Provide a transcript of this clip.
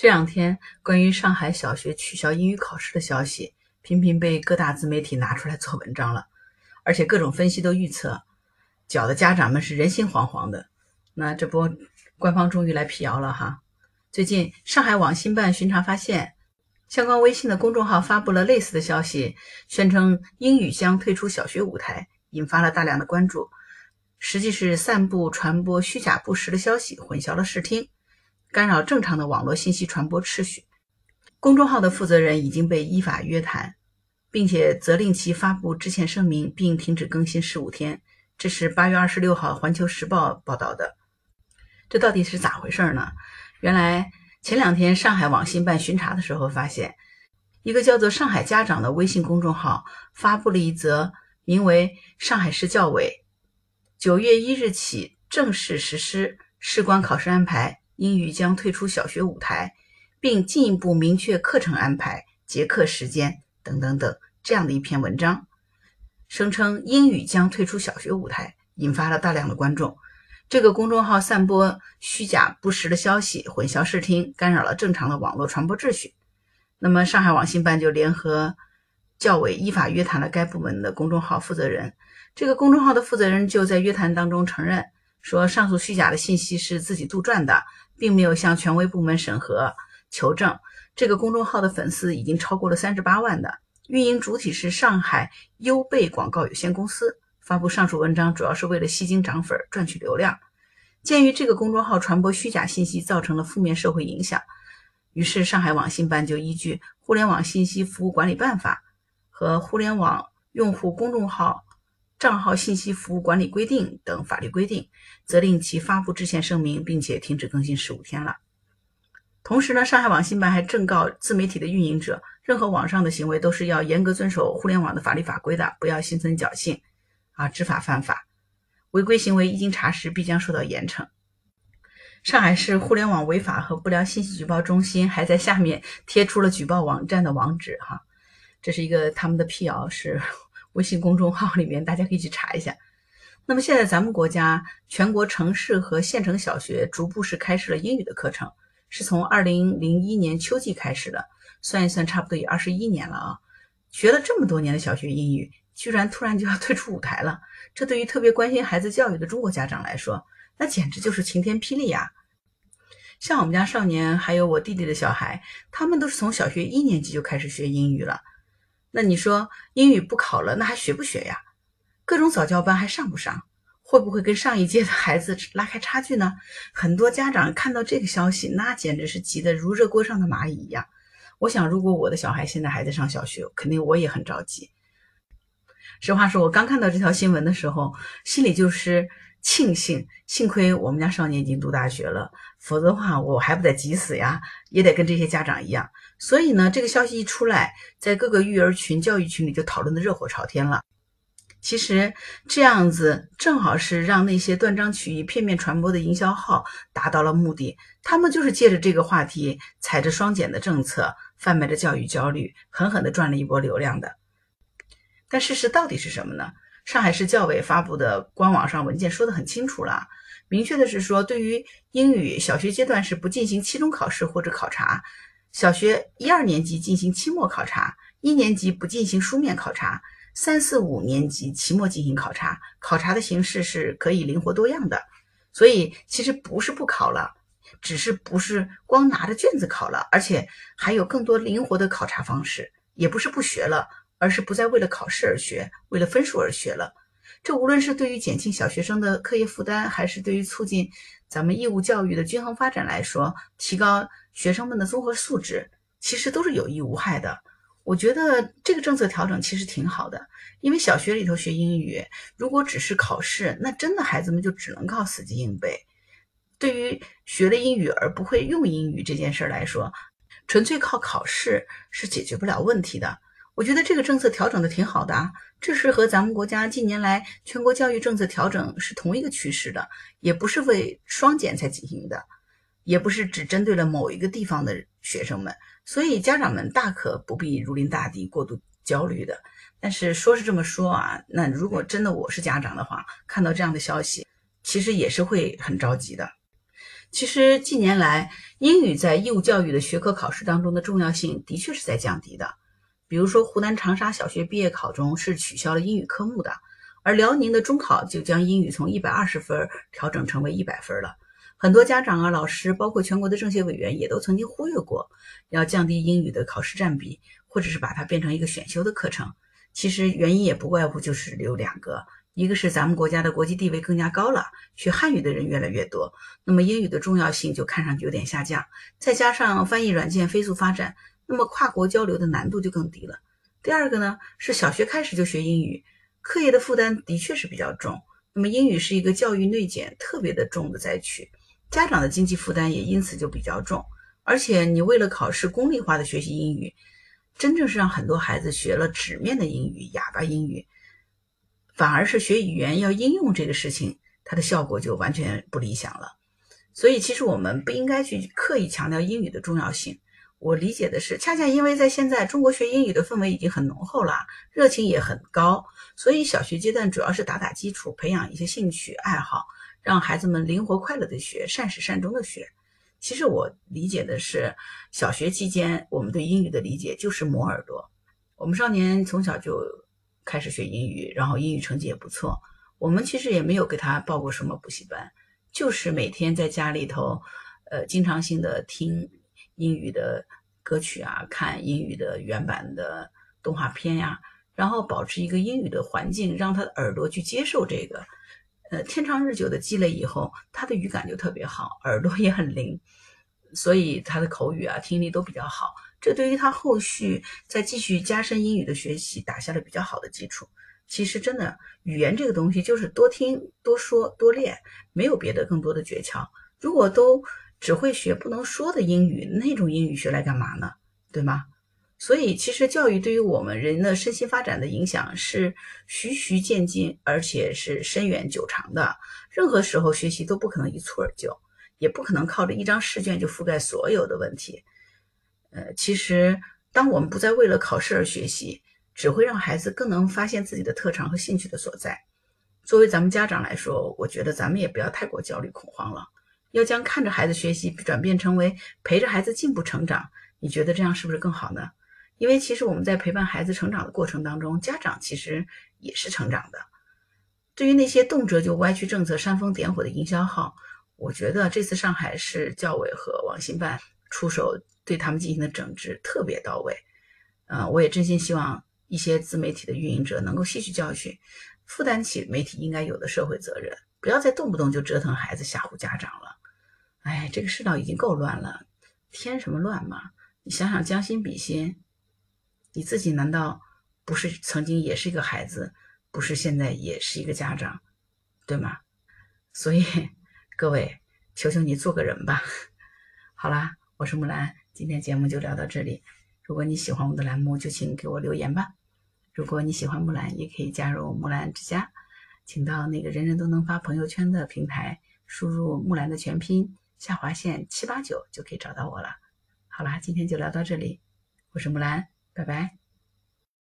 这两天，关于上海小学取消英语考试的消息频频被各大自媒体拿出来做文章了，而且各种分析都预测，搅得家长们是人心惶惶的。那这波官方终于来辟谣了哈！最近，上海网信办巡查发现，相关微信的公众号发布了类似的消息，宣称英语将退出小学舞台，引发了大量的关注。实际是散布、传播虚假不实的消息，混淆了视听。干扰正常的网络信息传播秩序，公众号的负责人已经被依法约谈，并且责令其发布致歉声明，并停止更新十五天。这是八月二十六号《环球时报》报道的。这到底是咋回事呢？原来前两天上海网信办巡查的时候，发现一个叫做“上海家长”的微信公众号发布了一则名为“上海市教委九月一日起正式实施事关考试安排”。英语将退出小学舞台，并进一步明确课程安排、结课时间等等等这样的一篇文章，声称英语将退出小学舞台，引发了大量的观众。这个公众号散播虚假不实的消息，混淆视听，干扰了正常的网络传播秩序。那么，上海网信办就联合教委依法约谈了该部门的公众号负责人。这个公众号的负责人就在约谈当中承认。说上述虚假的信息是自己杜撰的，并没有向权威部门审核求证。这个公众号的粉丝已经超过了三十八万的，运营主体是上海优贝广告有限公司。发布上述文章主要是为了吸金涨粉、赚取流量。鉴于这个公众号传播虚假信息造成了负面社会影响，于是上海网信办就依据《互联网信息服务管理办法》和《互联网用户公众号》。账号信息服务管理规定等法律规定，责令其发布致歉声明，并且停止更新十五天了。同时呢，上海网信办还正告自媒体的运营者，任何网上的行为都是要严格遵守互联网的法律法规的，不要心存侥幸啊，知法犯法，违规行为一经查实必将受到严惩。上海市互联网违法和不良信息举报中心还在下面贴出了举报网站的网址哈，这是一个他们的辟谣是。微信公众号里面，大家可以去查一下。那么现在咱们国家全国城市和县城小学逐步是开设了英语的课程，是从二零零一年秋季开始的，算一算差不多也二十一年了啊。学了这么多年的小学英语，居然突然就要退出舞台了，这对于特别关心孩子教育的中国家长来说，那简直就是晴天霹雳呀！像我们家少年还有我弟弟的小孩，他们都是从小学一年级就开始学英语了。那你说英语不考了，那还学不学呀？各种早教班还上不上？会不会跟上一届的孩子拉开差距呢？很多家长看到这个消息，那简直是急得如热锅上的蚂蚁一样。我想，如果我的小孩现在还在上小学，肯定我也很着急。实话说，我刚看到这条新闻的时候，心里就是庆幸，幸亏我们家少年已经读大学了，否则的话，我还不得急死呀，也得跟这些家长一样。所以呢，这个消息一出来，在各个育儿群、教育群里就讨论的热火朝天了。其实这样子正好是让那些断章取义、片面传播的营销号达到了目的。他们就是借着这个话题，踩着双减的政策，贩卖着教育焦虑，狠狠地赚了一波流量的。但事实到底是什么呢？上海市教委发布的官网上文件说得很清楚了，明确的是说，对于英语小学阶段是不进行期中考试或者考察。小学一二年级进行期末考察，一年级不进行书面考察，三四五年级期末进行考察。考察的形式是可以灵活多样的，所以其实不是不考了，只是不是光拿着卷子考了，而且还有更多灵活的考察方式。也不是不学了，而是不再为了考试而学，为了分数而学了。这无论是对于减轻小学生的课业负担，还是对于促进咱们义务教育的均衡发展来说，提高学生们的综合素质，其实都是有益无害的。我觉得这个政策调整其实挺好的，因为小学里头学英语，如果只是考试，那真的孩子们就只能靠死记硬背。对于学了英语而不会用英语这件事儿来说，纯粹靠考试是解决不了问题的。我觉得这个政策调整的挺好的啊，这是和咱们国家近年来全国教育政策调整是同一个趋势的，也不是为双减才进行的，也不是只针对了某一个地方的学生们，所以家长们大可不必如临大敌、过度焦虑的。但是说是这么说啊，那如果真的我是家长的话，看到这样的消息，其实也是会很着急的。其实近年来，英语在义务教育的学科考试当中的重要性的确是在降低的。比如说，湖南长沙小学毕业考中是取消了英语科目的，而辽宁的中考就将英语从一百二十分调整成为一百分了。很多家长啊、老师，包括全国的政协委员，也都曾经忽悠过，要降低英语的考试占比，或者是把它变成一个选修的课程。其实原因也不外乎就是有两个。一个是咱们国家的国际地位更加高了，学汉语的人越来越多，那么英语的重要性就看上去有点下降。再加上翻译软件飞速发展，那么跨国交流的难度就更低了。第二个呢，是小学开始就学英语，课业的负担的确是比较重。那么英语是一个教育内卷特别的重的灾区，家长的经济负担也因此就比较重。而且你为了考试功利化的学习英语，真正是让很多孩子学了纸面的英语、哑巴英语。反而是学语言要应用这个事情，它的效果就完全不理想了。所以，其实我们不应该去刻意强调英语的重要性。我理解的是，恰恰因为在现在中国学英语的氛围已经很浓厚了，热情也很高，所以小学阶段主要是打打基础，培养一些兴趣爱好，让孩子们灵活快乐的学，善始善终的学。其实我理解的是，小学期间我们对英语的理解就是磨耳朵。我们少年从小就。开始学英语，然后英语成绩也不错。我们其实也没有给他报过什么补习班，就是每天在家里头，呃，经常性的听英语的歌曲啊，看英语的原版的动画片呀，然后保持一个英语的环境，让他的耳朵去接受这个。呃，天长日久的积累以后，他的语感就特别好，耳朵也很灵，所以他的口语啊、听力都比较好。这对于他后续再继续加深英语的学习打下了比较好的基础。其实，真的语言这个东西就是多听、多说、多练，没有别的更多的诀窍。如果都只会学不能说的英语，那种英语学来干嘛呢？对吗？所以，其实教育对于我们人的身心发展的影响是循序渐进，而且是深远久长的。任何时候学习都不可能一蹴而就，也不可能靠着一张试卷就覆盖所有的问题。呃，其实，当我们不再为了考试而学习，只会让孩子更能发现自己的特长和兴趣的所在。作为咱们家长来说，我觉得咱们也不要太过焦虑恐慌了，要将看着孩子学习转变成为陪着孩子进步成长。你觉得这样是不是更好呢？因为其实我们在陪伴孩子成长的过程当中，家长其实也是成长的。对于那些动辄就歪曲政策、煽风点火的营销号，我觉得这次上海市教委和网信办出手。对他们进行的整治特别到位，嗯，我也真心希望一些自媒体的运营者能够吸取教训，负担起媒体应该有的社会责任，不要再动不动就折腾孩子、吓唬家长了。哎，这个世道已经够乱了，添什么乱嘛？你想想，将心比心，你自己难道不是曾经也是一个孩子，不是现在也是一个家长，对吗？所以各位，求求你做个人吧。好啦，我是木兰。今天节目就聊到这里。如果你喜欢我的栏目，就请给我留言吧。如果你喜欢木兰，也可以加入木兰之家，请到那个人人都能发朋友圈的平台，输入木兰的全拼下划线七八九就可以找到我了。好啦，今天就聊到这里，我是木兰，拜拜。